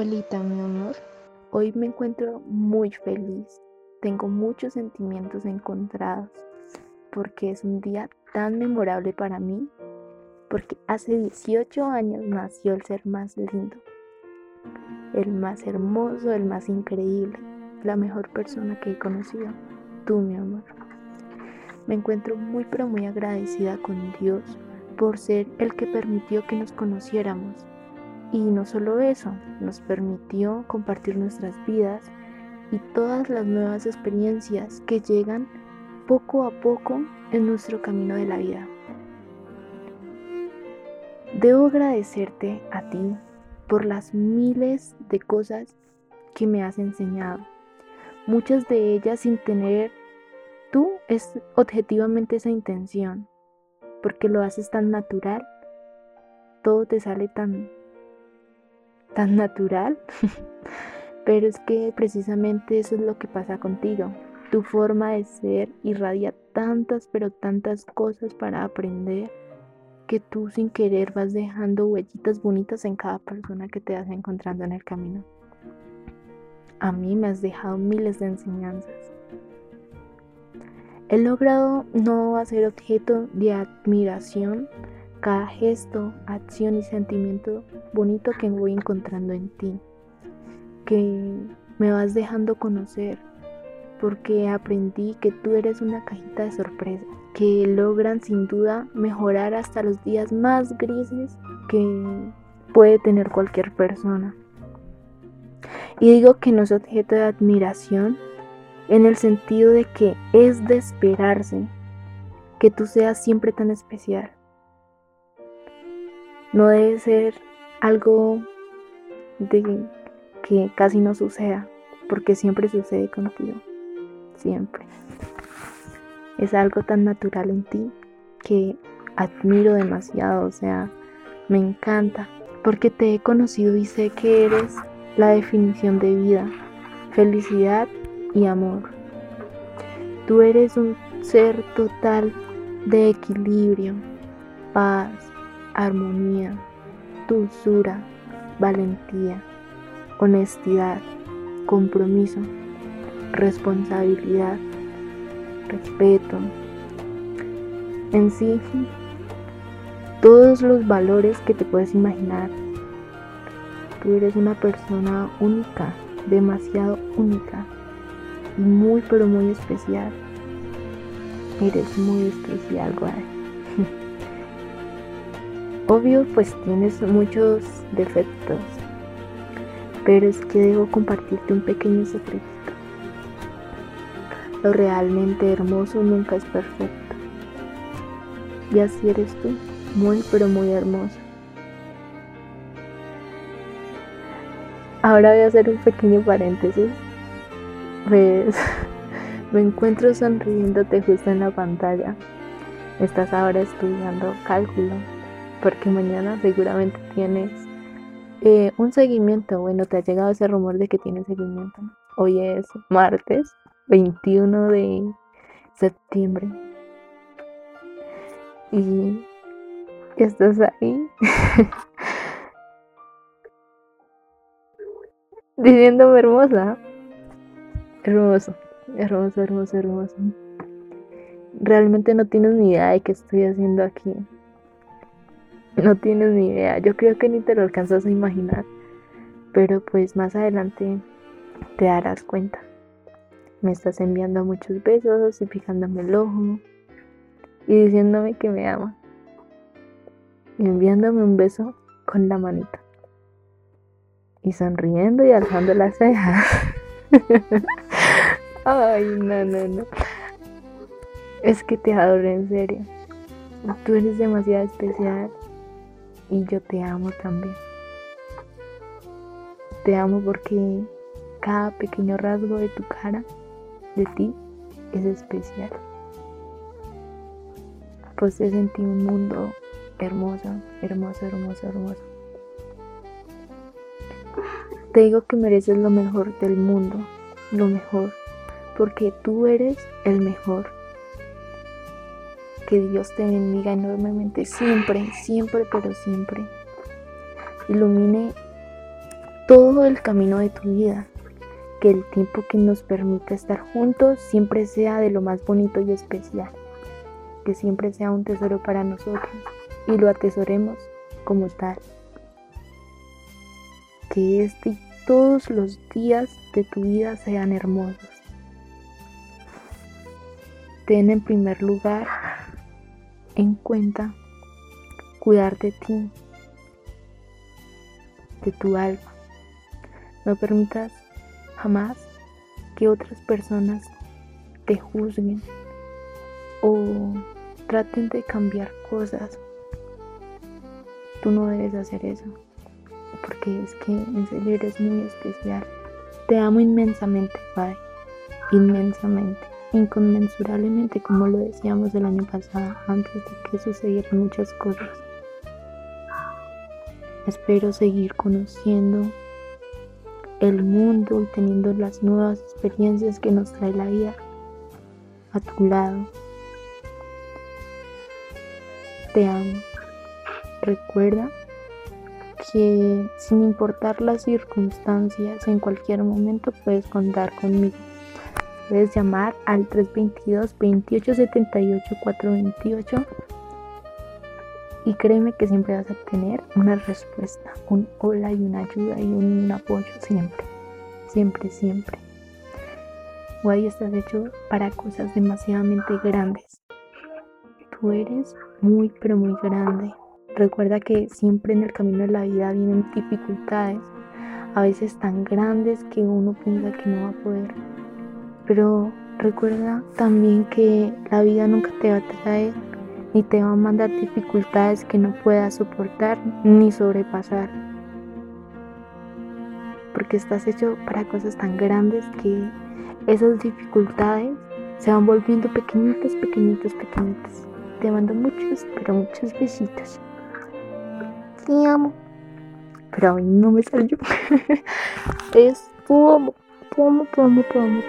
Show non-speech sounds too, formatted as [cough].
Olita, mi amor. Hoy me encuentro muy feliz. Tengo muchos sentimientos encontrados porque es un día tan memorable para mí. Porque hace 18 años nació el ser más lindo, el más hermoso, el más increíble, la mejor persona que he conocido. Tú, mi amor. Me encuentro muy pero muy agradecida con Dios por ser el que permitió que nos conociéramos y no solo eso, nos permitió compartir nuestras vidas y todas las nuevas experiencias que llegan poco a poco en nuestro camino de la vida. Debo agradecerte a ti por las miles de cosas que me has enseñado, muchas de ellas sin tener tú es objetivamente esa intención, porque lo haces tan natural, todo te sale tan tan natural. [laughs] Pero es que precisamente eso es lo que pasa contigo. Tu forma de ser irradia tantas, pero tantas cosas para aprender que tú sin querer vas dejando huellitas bonitas en cada persona que te vas encontrando en el camino. A mí me has dejado miles de enseñanzas. He logrado no hacer objeto de admiración cada gesto, acción y sentimiento bonito que voy encontrando en ti, que me vas dejando conocer, porque aprendí que tú eres una cajita de sorpresa, que logran sin duda mejorar hasta los días más grises que puede tener cualquier persona. Y digo que no es objeto de admiración en el sentido de que es de esperarse que tú seas siempre tan especial no debe ser algo de que casi no suceda, porque siempre sucede contigo, siempre. Es algo tan natural en ti que admiro demasiado, o sea, me encanta, porque te he conocido y sé que eres la definición de vida, felicidad y amor. Tú eres un ser total de equilibrio, paz, armonía, dulzura, valentía, honestidad, compromiso, responsabilidad, respeto. En sí, todos los valores que te puedes imaginar. Tú eres una persona única, demasiado única y muy pero muy especial. Eres muy especial, guay. Obvio, pues tienes muchos defectos, pero es que debo compartirte un pequeño secreto. Lo realmente hermoso nunca es perfecto. Y así eres tú, muy pero muy hermosa. Ahora voy a hacer un pequeño paréntesis. Pues [laughs] me encuentro sonriéndote justo en la pantalla. Estás ahora estudiando cálculo porque mañana seguramente tienes eh, un seguimiento. Bueno, te ha llegado ese rumor de que tienes seguimiento. Hoy es martes 21 de septiembre. Y estás ahí [laughs] diciéndome hermosa. Hermoso, hermoso, hermoso, hermoso. Realmente no tienes ni idea de qué estoy haciendo aquí. [laughs] No tienes ni idea. Yo creo que ni te lo alcanzas a imaginar. Pero pues más adelante te darás cuenta. Me estás enviando muchos besos y fijándome el ojo y diciéndome que me ama. Y enviándome un beso con la manita. Y sonriendo y alzando las cejas. [laughs] Ay, no, no, no. Es que te adoro en serio. Tú eres demasiado especial y yo te amo también. Te amo porque cada pequeño rasgo de tu cara, de ti, es especial. Posees en ti un mundo hermoso, hermoso, hermoso, hermoso. Te digo que mereces lo mejor del mundo, lo mejor, porque tú eres el mejor que Dios te bendiga enormemente siempre, siempre, pero siempre. Ilumine todo el camino de tu vida. Que el tiempo que nos permita estar juntos siempre sea de lo más bonito y especial. Que siempre sea un tesoro para nosotros y lo atesoremos como tal. Que este y todos los días de tu vida sean hermosos. Ten en primer lugar en cuenta cuidar de ti, de tu alma. No permitas jamás que otras personas te juzguen o traten de cambiar cosas. Tú no debes hacer eso, porque es que en serio eres muy especial. Te amo inmensamente, Pai, inmensamente, inconmensurablemente, como lo decíamos el año pasado, antes de que sucedieran muchas cosas. Espero seguir conociendo el mundo y teniendo las nuevas experiencias que nos trae la vida a tu lado. Te amo. Recuerda que sin importar las circunstancias, en cualquier momento puedes contar conmigo. Puedes llamar al 322 2878 428 y créeme que siempre vas a tener una respuesta, un hola y una ayuda y un apoyo siempre, siempre, siempre. Guay, estás hecho para cosas demasiadamente grandes. Tú eres muy, pero muy grande. Recuerda que siempre en el camino de la vida vienen dificultades, a veces tan grandes que uno piensa que no va a poder. Pero recuerda también que la vida nunca te va a traer ni te va a mandar dificultades que no puedas soportar ni sobrepasar. Porque estás hecho para cosas tan grandes que esas dificultades se van volviendo pequeñitas, pequeñitas, pequeñitas. Te mando muchos, pero muchos besitos. Te amo. Pero hoy no me salió. [laughs] es tu. Te amo, te amo, te amo,